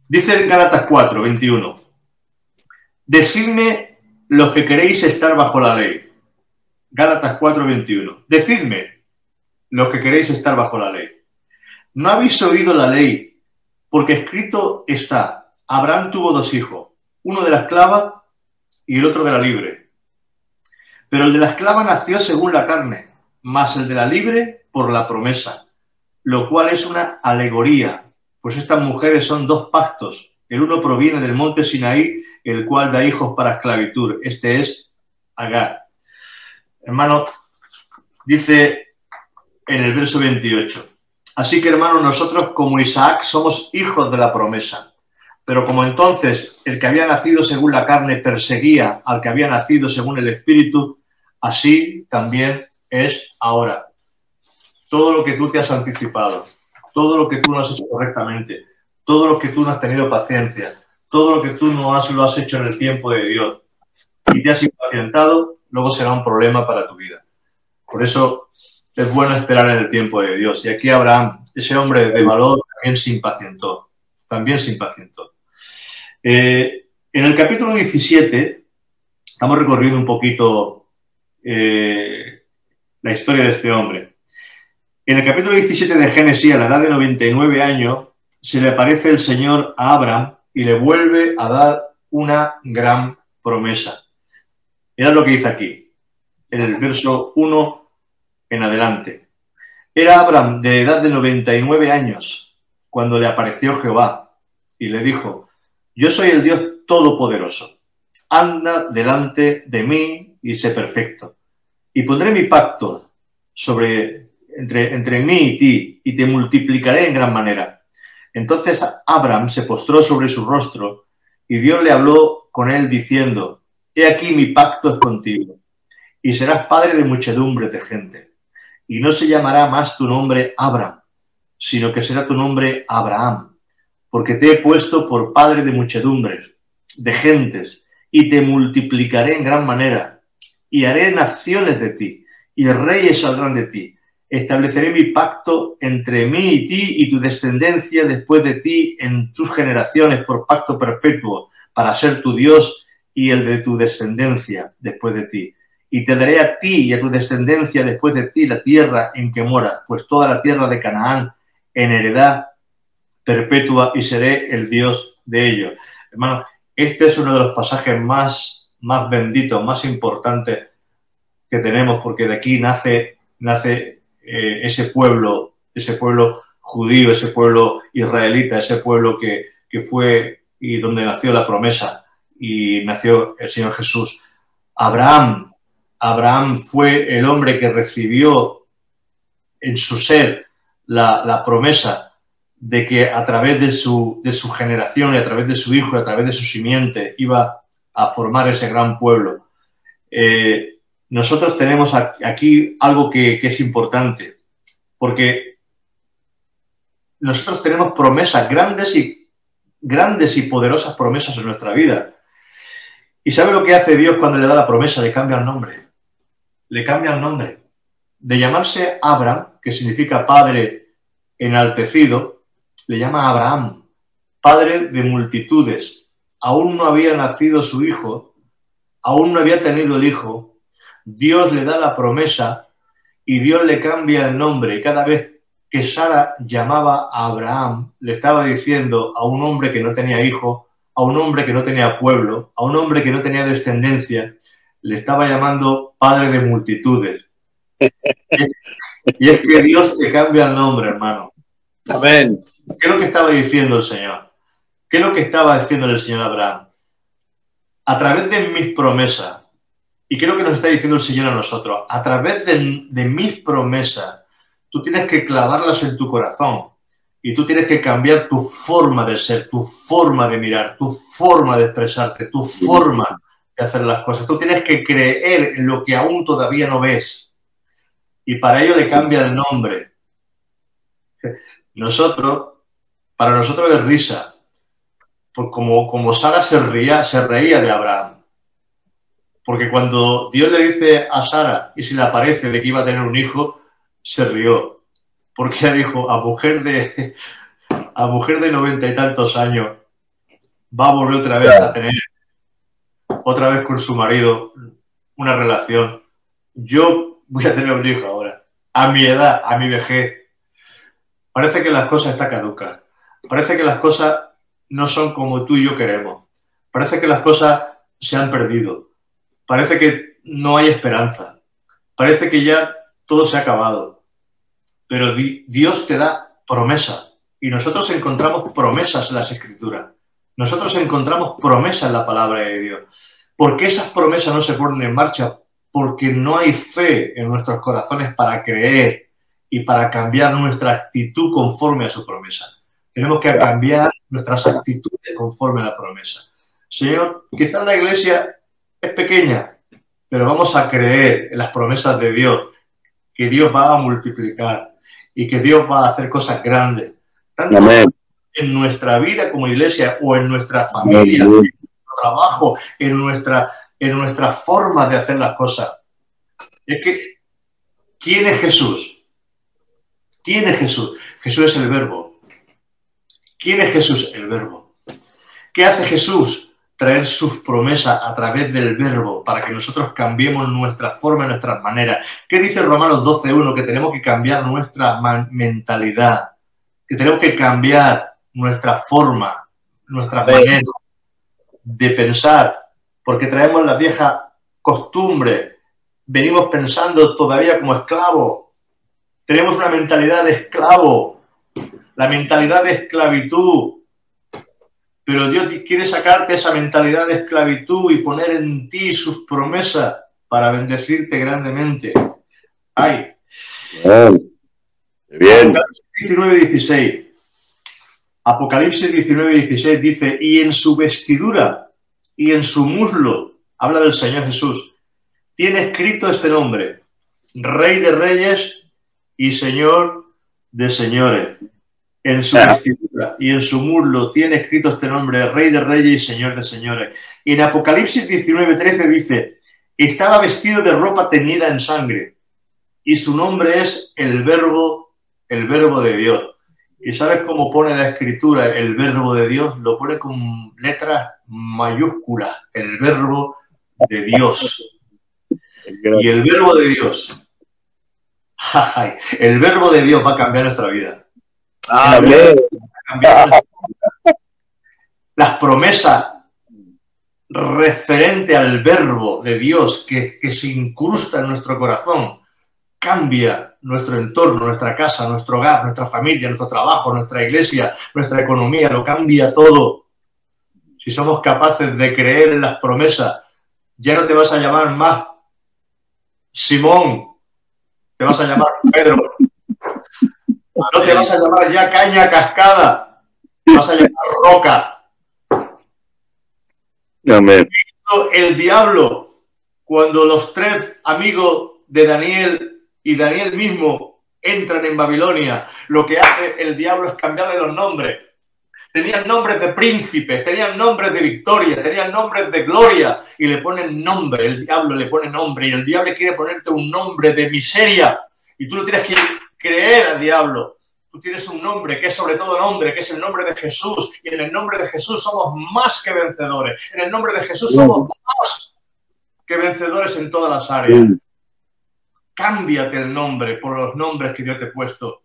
Dice en Gálatas 4, 21. Decidme los que queréis estar bajo la ley. Gálatas 4, 21. Decidme los que queréis estar bajo la ley. ¿No habéis oído la ley? Porque escrito está, Abraham tuvo dos hijos, uno de la esclava y el otro de la libre. Pero el de la esclava nació según la carne, más el de la libre por la promesa lo cual es una alegoría, pues estas mujeres son dos pactos. El uno proviene del monte Sinaí, el cual da hijos para esclavitud. Este es Agar. Hermano, dice en el verso 28. Así que, hermano, nosotros como Isaac somos hijos de la promesa. Pero como entonces el que había nacido según la carne perseguía al que había nacido según el espíritu, así también es ahora todo lo que tú te has anticipado, todo lo que tú no has hecho correctamente, todo lo que tú no has tenido paciencia, todo lo que tú no has, lo has hecho en el tiempo de Dios y te has impacientado, luego será un problema para tu vida. Por eso es bueno esperar en el tiempo de Dios. Y aquí Abraham, ese hombre de valor, también se impacientó, también se impacientó. Eh, en el capítulo 17, estamos recorriendo un poquito eh, la historia de este hombre. En el capítulo 17 de Génesis, a la edad de 99 años, se le aparece el Señor a Abraham y le vuelve a dar una gran promesa. Era lo que dice aquí, en el verso 1 en adelante. Era Abraham de edad de 99 años cuando le apareció Jehová y le dijo, yo soy el Dios Todopoderoso, anda delante de mí y sé perfecto. Y pondré mi pacto sobre entre, entre mí y ti, y te multiplicaré en gran manera. Entonces Abraham se postró sobre su rostro, y Dios le habló con él diciendo, He aquí mi pacto es contigo, y serás padre de muchedumbre de gente, y no se llamará más tu nombre Abraham, sino que será tu nombre Abraham, porque te he puesto por padre de muchedumbres, de gentes, y te multiplicaré en gran manera, y haré naciones de ti, y reyes saldrán de ti. Estableceré mi pacto entre mí y ti y tu descendencia después de ti en tus generaciones por pacto perpetuo, para ser tu Dios y el de tu descendencia después de ti. Y te daré a ti y a tu descendencia después de ti la tierra en que moras, pues toda la tierra de Canaán en heredad perpetua y seré el Dios de ellos. Hermano, este es uno de los pasajes más, más benditos, más importantes que tenemos, porque de aquí nace, nace eh, ese pueblo, ese pueblo judío, ese pueblo israelita, ese pueblo que, que fue y donde nació la promesa y nació el Señor Jesús. Abraham, Abraham fue el hombre que recibió en su ser la, la promesa de que a través de su, de su generación y a través de su hijo y a través de su simiente iba a formar ese gran pueblo. Eh, nosotros tenemos aquí algo que, es importante, porque nosotros tenemos promesas, grandes y, grandes y poderosas promesas en nuestra vida. ¿Y sabe lo que hace Dios cuando le da la promesa? Le cambia el nombre. Le cambia el nombre. De llamarse Abraham, que significa padre enaltecido, le llama Abraham, padre de multitudes. Aún no había nacido su hijo, aún no había tenido el hijo. Dios le da la promesa y Dios le cambia el nombre. Y cada vez que Sara llamaba a Abraham, le estaba diciendo a un hombre que no tenía hijo, a un hombre que no tenía pueblo, a un hombre que no tenía descendencia, le estaba llamando padre de multitudes. y es que Dios te cambia el nombre, hermano. Amén. ¿Qué es lo que estaba diciendo el Señor? ¿Qué es lo que estaba diciendo el Señor Abraham? A través de mis promesas, y lo que nos está diciendo el Señor a nosotros, a través de, de mis promesas, tú tienes que clavarlas en tu corazón y tú tienes que cambiar tu forma de ser, tu forma de mirar, tu forma de expresarte, tu forma de hacer las cosas. Tú tienes que creer en lo que aún todavía no ves. Y para ello le cambia el nombre. Nosotros, para nosotros es risa, pues como, como Sara se reía, se reía de Abraham. Porque cuando Dios le dice a Sara y se le aparece de que iba a tener un hijo, se rió. Porque ella dijo, a mujer de, a mujer de noventa y tantos años, va a volver otra vez a tener, otra vez con su marido, una relación. Yo voy a tener un hijo ahora, a mi edad, a mi vejez. Parece que las cosas están caducas. Parece que las cosas no son como tú y yo queremos. Parece que las cosas se han perdido. Parece que no hay esperanza. Parece que ya todo se ha acabado. Pero Dios te da promesa. Y nosotros encontramos promesas en las escrituras. Nosotros encontramos promesas en la palabra de Dios. ¿Por qué esas promesas no se ponen en marcha? Porque no hay fe en nuestros corazones para creer y para cambiar nuestra actitud conforme a su promesa. Tenemos que cambiar nuestras actitudes conforme a la promesa. Señor, quizás la iglesia es pequeña, pero vamos a creer en las promesas de Dios, que Dios va a multiplicar y que Dios va a hacer cosas grandes, tanto Amén. en nuestra vida como iglesia o en nuestra familia, Amén. en nuestro trabajo, en nuestra, en nuestra forma de hacer las cosas. Es que, ¿quién es Jesús? ¿Quién es Jesús? Jesús es el verbo. ¿Quién es Jesús? El verbo. ¿Qué hace Jesús? Traer sus promesas a través del verbo para que nosotros cambiemos nuestra forma, nuestras maneras. ¿Qué dice Romanos 12.1? Que tenemos que cambiar nuestra mentalidad, que tenemos que cambiar nuestra forma, nuestra manera de pensar, porque traemos la vieja costumbre, venimos pensando todavía como esclavos, tenemos una mentalidad de esclavo, la mentalidad de esclavitud. Pero Dios quiere sacarte esa mentalidad de esclavitud y poner en ti sus promesas para bendecirte grandemente. Ay. Bien. Apocalipsis 19, 16. Apocalipsis 19, 16 dice, y en su vestidura y en su muslo, habla del Señor Jesús, tiene escrito este nombre, Rey de Reyes y Señor de señores. En su vestidura y en su muslo tiene escrito este nombre, Rey de Reyes y Señor de Señores. Y en Apocalipsis 19:13 dice, estaba vestido de ropa teñida en sangre y su nombre es el verbo, el verbo de Dios. ¿Y sabes cómo pone la escritura el verbo de Dios? Lo pone con letras mayúsculas, el verbo de Dios. Y el verbo de Dios, el verbo de Dios va a cambiar nuestra vida. Amén. Las promesas referente al verbo de Dios que, que se incrusta en nuestro corazón cambia nuestro entorno, nuestra casa, nuestro hogar, nuestra familia, nuestro trabajo, nuestra iglesia, nuestra economía, lo cambia todo. Si somos capaces de creer en las promesas, ya no te vas a llamar más Simón, te vas a llamar Pedro. No te vas a llamar ya caña cascada, te vas a llamar roca. Amén. El diablo, cuando los tres amigos de Daniel y Daniel mismo entran en Babilonia, lo que hace el diablo es cambiarle los nombres. Tenían nombres de príncipes, tenían nombres de victoria, tenían nombres de gloria y le ponen nombre, el diablo le pone nombre y el diablo quiere ponerte un nombre de miseria y tú lo tienes que creer al diablo. Tú tienes un nombre que es sobre todo nombre, que es el nombre de Jesús y en el nombre de Jesús somos más que vencedores. En el nombre de Jesús somos más que vencedores en todas las áreas cámbiate el nombre por los nombres que Dios te ha puesto.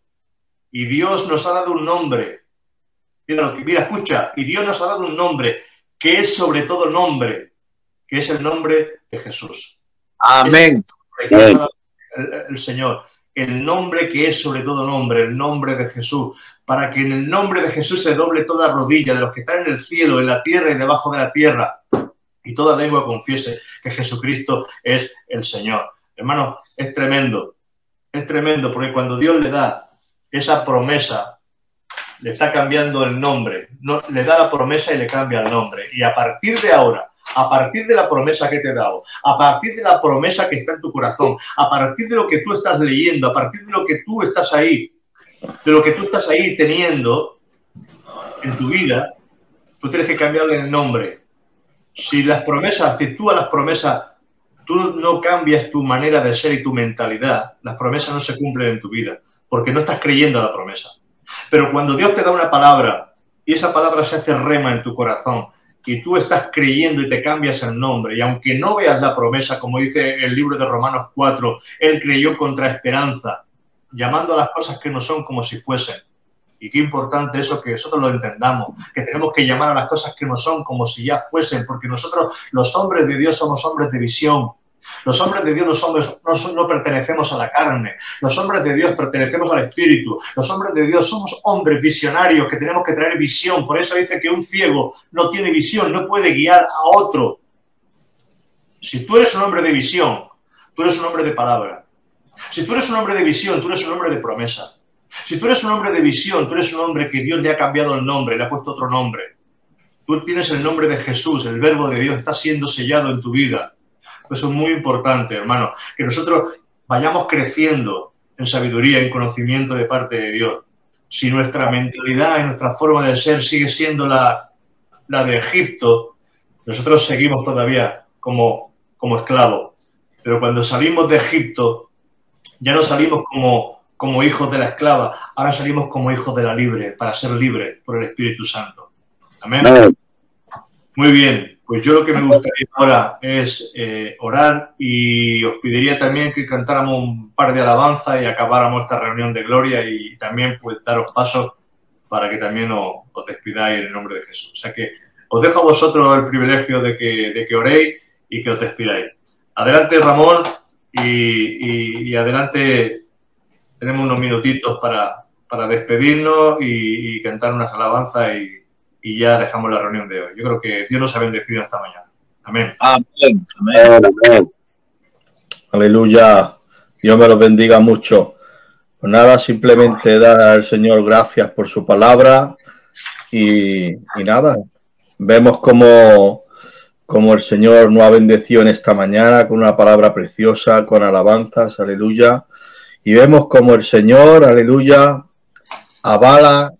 Y Dios nos ha dado un nombre. Mira, mira, escucha, y Dios nos ha dado un nombre que es sobre todo nombre, que es el nombre de Jesús. Amén. El, el, Señor, el nombre que es sobre todo nombre, el nombre de Jesús, para que en el nombre de Jesús se doble toda rodilla de los que están en el cielo, en la tierra y debajo de la tierra, y toda lengua confiese que Jesucristo es el Señor. Hermano, es tremendo, es tremendo, porque cuando Dios le da esa promesa, le está cambiando el nombre, no, le da la promesa y le cambia el nombre. Y a partir de ahora, a partir de la promesa que te he dado, a partir de la promesa que está en tu corazón, a partir de lo que tú estás leyendo, a partir de lo que tú estás ahí, de lo que tú estás ahí teniendo en tu vida, tú tienes que cambiarle el nombre. Si las promesas, que tú a las promesas tú no cambias tu manera de ser y tu mentalidad, las promesas no se cumplen en tu vida, porque no estás creyendo a la promesa. Pero cuando Dios te da una palabra y esa palabra se hace rema en tu corazón y tú estás creyendo y te cambias el nombre, y aunque no veas la promesa, como dice el libro de Romanos 4, Él creyó contra esperanza, llamando a las cosas que no son como si fuesen. Y qué importante eso que nosotros lo entendamos, que tenemos que llamar a las cosas que no son como si ya fuesen, porque nosotros, los hombres de Dios, somos hombres de visión. Los hombres de Dios no, somos, no, no, pertenecemos a la carne. Los hombres de Dios pertenecemos al Espíritu. Los hombres de Dios somos hombres visionarios que tenemos que traer visión. Por eso dice que un ciego no tiene visión, no puede guiar a otro. Si tú eres un hombre de visión, tú eres un hombre de palabra. Si tú eres un hombre de visión, tú eres un hombre de promesa. Si tú eres un hombre de visión, tú eres un hombre que Dios le ha cambiado el nombre, le ha puesto otro nombre. Tú tienes el nombre de Jesús, el verbo de Dios está siendo sellado en tu vida. Eso es muy importante, hermano, que nosotros vayamos creciendo en sabiduría, en conocimiento de parte de Dios. Si nuestra mentalidad y nuestra forma de ser sigue siendo la, la de Egipto, nosotros seguimos todavía como, como esclavos. Pero cuando salimos de Egipto, ya no salimos como como hijos de la esclava, ahora salimos como hijos de la libre, para ser libres por el Espíritu Santo. Amén. Muy bien, pues yo lo que me gustaría ahora es eh, orar y os pediría también que cantáramos un par de alabanzas y acabáramos esta reunión de gloria y también pues daros pasos para que también os, despidáis en el nombre de Jesús. O sea que os dejo a vosotros el privilegio de que, de que oréis y que os despidáis. Adelante Ramón y, y adelante tenemos unos minutitos para, para despedirnos y, cantar unas alabanzas y, y, ya dejamos la reunión de hoy. Yo creo que Dios nos ha bendecido esta mañana. Amén. Amén. Amén. Aleluya. Dios me los bendiga mucho. Pues nada, simplemente dar al Señor gracias por su palabra y, y nada, vemos como, como el Señor nos ha bendecido en esta mañana con una palabra preciosa, con alabanzas, aleluya. Y vemos como el Señor, aleluya, avala,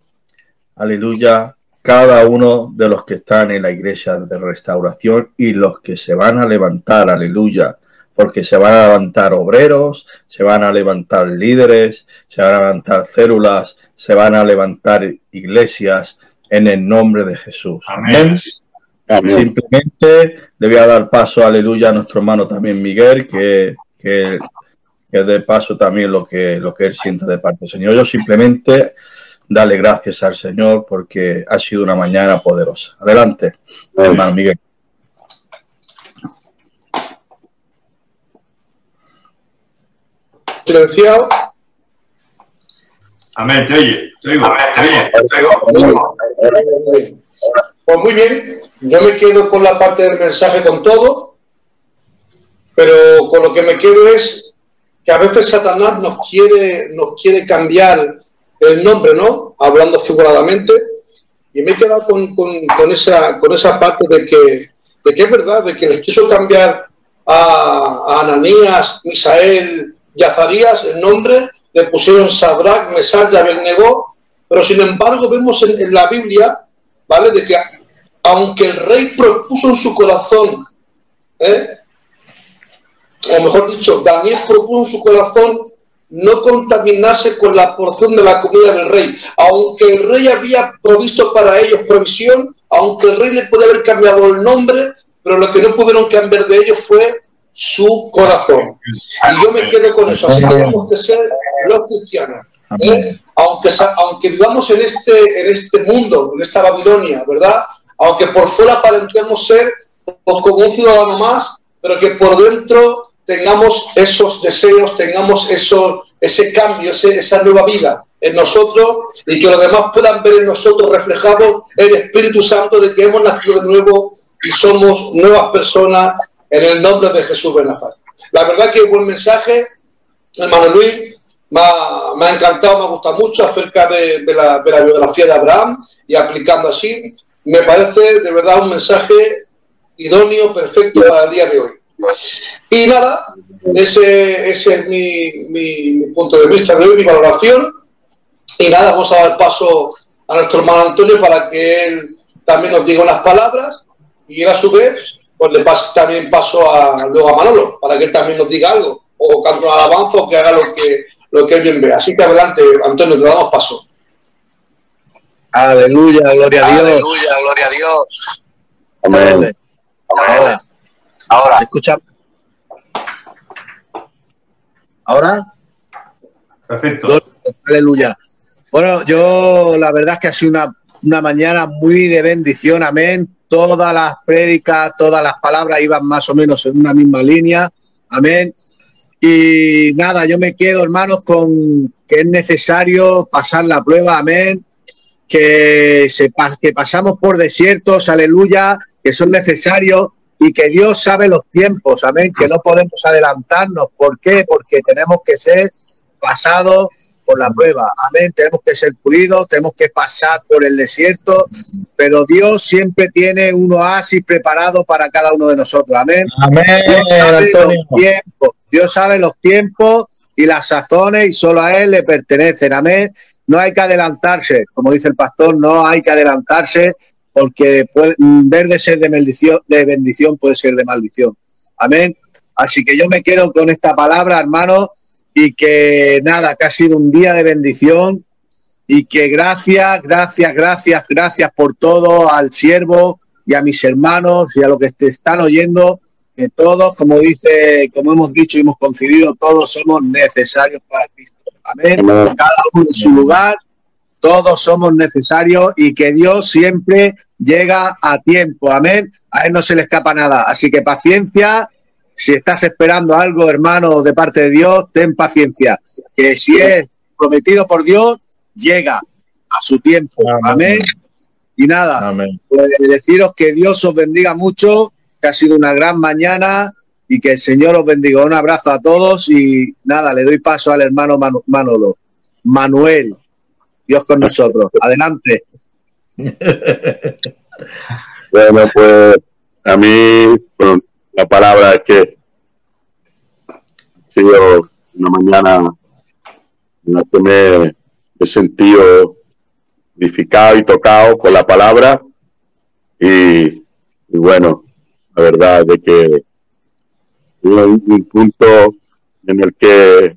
aleluya, cada uno de los que están en la iglesia de restauración y los que se van a levantar, aleluya, porque se van a levantar obreros, se van a levantar líderes, se van a levantar células, se van a levantar iglesias en el nombre de Jesús. Amén. Simplemente le voy a dar paso, aleluya, a nuestro hermano también Miguel, que, que, que dé paso también lo que, lo que él siente de parte del Señor. Yo simplemente darle gracias al Señor porque ha sido una mañana poderosa. Adelante, hermano Miguel. Silenciado. Amén, te oye, te oigo, te oye. Pues muy bien, yo me quedo con la parte del mensaje con todo, pero con lo que me quedo es que a veces Satanás nos quiere, nos quiere cambiar el nombre, ¿no? Hablando figuradamente, y me he quedado con, esa, parte de que, de que es verdad, de que les quiso cambiar a, Ananías, Misael y Azarías el nombre, le pusieron Sadrach, Mesach y Abednego, pero sin embargo vemos en, en la Biblia, ¿vale? De que aunque el rey propuso en su corazón, ¿eh? o mejor dicho, Daniel propuso en su corazón no contaminarse con la porción de la comida del rey. Aunque el rey había provisto para ellos provisión, aunque el rey le puede haber cambiado el nombre, pero lo que no pudieron cambiar de ellos fue su corazón. Y yo me quedo con eso. Así tenemos que ser los cristianos. ¿eh? Aunque, aunque vivamos en este, en este mundo, en esta Babilonia, ¿verdad? Aunque por fuera aparentemos ser pues, como un ciudadano más, pero que por dentro tengamos esos deseos, tengamos eso, ese cambio, ese- esa nueva vida en nosotros y que los demás puedan ver en nosotros reflejado el Espíritu Santo de que hemos nacido de nuevo y somos nuevas personas en el nombre de Jesús de Nazaret. La verdad que buen mensaje, hermano Luis, me ha, me encantado, me ha gustado mucho acerca de la, de la biografía de Abraham y aplicando así. Me parece de verdad un mensaje idóneo, perfecto para el día de hoy. Y nada, ese, ese es mi, mi- mi punto de vista de hoy, mi valoración. Y nada, vamos a dar paso a nuestro hermano Antonio para que él también nos diga unas palabras y él a su vez pues le pase también paso a, luego a Manolo para que él también nos diga algo o cante una alabanza o que haga lo que, lo que él bien vea. Así que adelante, Antonio, te damos paso. Aleluya, gloria a Dios. Aleluya, gloria a Dios. Amén. Ahora, Ahora, ¿se escucha? ¿Ahora? Perfecto. Aleluya. Bueno, yo la verdad es que ha sido una, una mañana muy de bendición, amén. Todas las prédicas, todas las palabras iban más o menos en una misma línea, amén. Y nada, yo me quedo, hermanos, con que es necesario pasar la prueba, amén. Que, se, que pasamos por desiertos, aleluya, que son necesarios y que Dios sabe los tiempos, amén. Que no podemos adelantarnos. ¿Por qué? Porque tenemos que ser pasados por la prueba. Amén. Tenemos que ser pulidos, tenemos que pasar por el desierto, pero Dios siempre tiene un oasis preparado para cada uno de nosotros. Amén. Amén, Dios sabe los tiempos, Dios sabe los tiempos y las sazones y solo a Él le pertenecen. Amén. No hay que adelantarse, como dice el pastor, no hay que adelantarse porque puede, en vez de ser de bendición, de bendición puede ser de maldición. Amén. Así que yo me quedo con esta palabra, hermano, y que nada, que ha sido un día de bendición y que gracias, gracias, gracias, gracias por todo al siervo y a mis hermanos y a los que te están oyendo, que todos, como dice, como hemos dicho y hemos coincidido, todos somos necesarios para Cristo. Amén. Amén. Cada uno en su lugar, todos somos necesarios y que Dios siempre llega a tiempo. Amén. A Él no se le escapa nada. Así que paciencia. Si estás esperando algo, hermano, de parte de Dios, ten paciencia. Que si es prometido por Dios, llega a su tiempo. Amén. Y nada, Amén. pues deciros que Dios os bendiga mucho, que ha sido una gran mañana y que el Señor os bendiga. Un abrazo a todos y nada, le doy paso al hermano Manolo. Manuel, Dios con nosotros. Adelante. Bueno, pues a mí la palabra es que sido una mañana en la que me he sentido edificado y tocado por la palabra y, y bueno, la verdad de que un, un punto en el que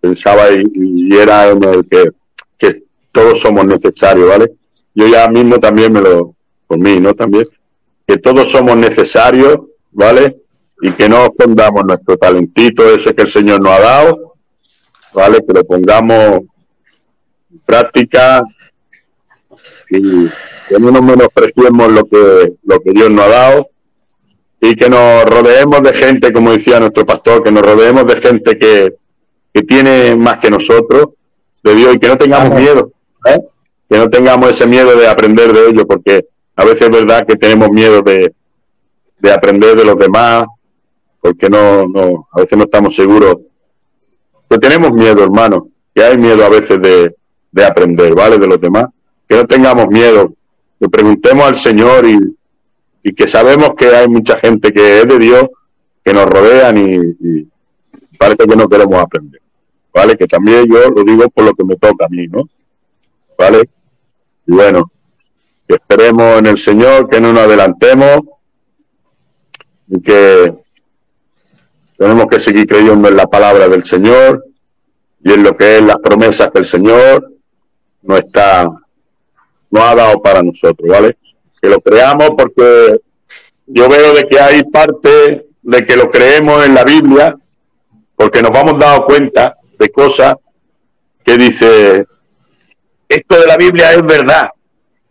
pensaba y, y era en el que, que todos somos necesarios, ¿vale? Yo ya mismo también me lo, por mí, ¿no? También, que todos somos necesarios, ¿vale? Y que no escondamos nuestro talentito ese que el Señor nos ha dado, ¿vale? Que lo pongamos en práctica y que no nos menospreciemos lo que, lo que Dios nos ha dado y que nos rodeemos de gente, como decía nuestro pastor, que nos rodeemos de gente que, que tiene más que nosotros, de Dios, y que no tengamos Amén. miedo, ¿eh? Que no tengamos ese miedo de aprender de ellos, porque a veces es verdad que tenemos miedo de, de aprender de los demás, porque no, no, a veces no estamos seguros. Que tenemos miedo, hermano, que hay miedo a veces de, de aprender, ¿vale? De los demás. Que no tengamos miedo, que preguntemos al Señor y, y que sabemos que hay mucha gente que es de Dios, que nos rodean y, y parece que no queremos aprender, ¿vale? Que también yo lo digo por lo que me toca a mí, ¿no? ¿Vale? Y bueno, esperemos en el Señor, que no nos adelantemos y que tenemos que seguir creyendo en la palabra del Señor y en lo que es las promesas que el Señor nos está nos ha dado para nosotros, ¿vale? Que lo creamos porque yo veo de que hay parte de que lo creemos en la Biblia porque nos vamos dando cuenta de cosas que dice esto de la Biblia es verdad.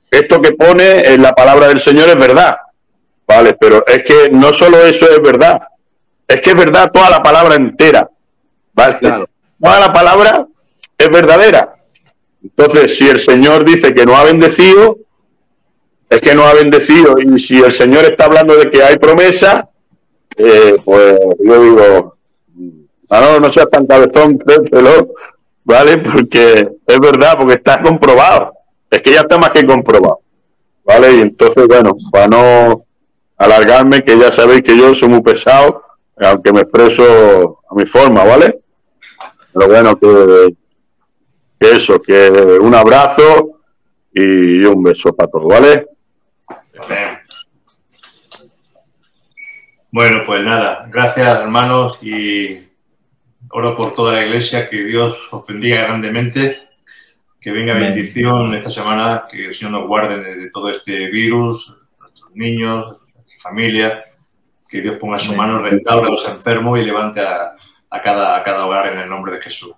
Esto que pone en la palabra del Señor es verdad. Vale pero es que no solo eso es verdad. Es que es verdad toda la palabra entera. Vale. Claro. toda la palabra es verdadera. Entonces si el Señor dice que nos ha bendecido es que nos ha bendecido. Y si el Señor está hablando de que hay promesa eh, pues yo digo no, no seas tan cabezón, créetelo, ¿vale? Porque es verdad, porque está comprobado. Es que ya está más que comprobado, ¿vale? Y entonces, bueno, para no alargarme, que ya sabéis que yo soy muy pesado, aunque me expreso a mi forma, ¿vale? Pero bueno, que, que eso, que un abrazo y un beso para todos, ¿vale? Bueno, pues nada, gracias hermanos y oro por toda la iglesia, que Dios os bendiga grandemente, que venga bendición esta semana, que el Señor nos guarde de, todo este virus, nuestros niños, nuestra familia, que Dios ponga su mano, restaure a los enfermos y levante a, a cada, a cada hogar en el nombre de Jesús.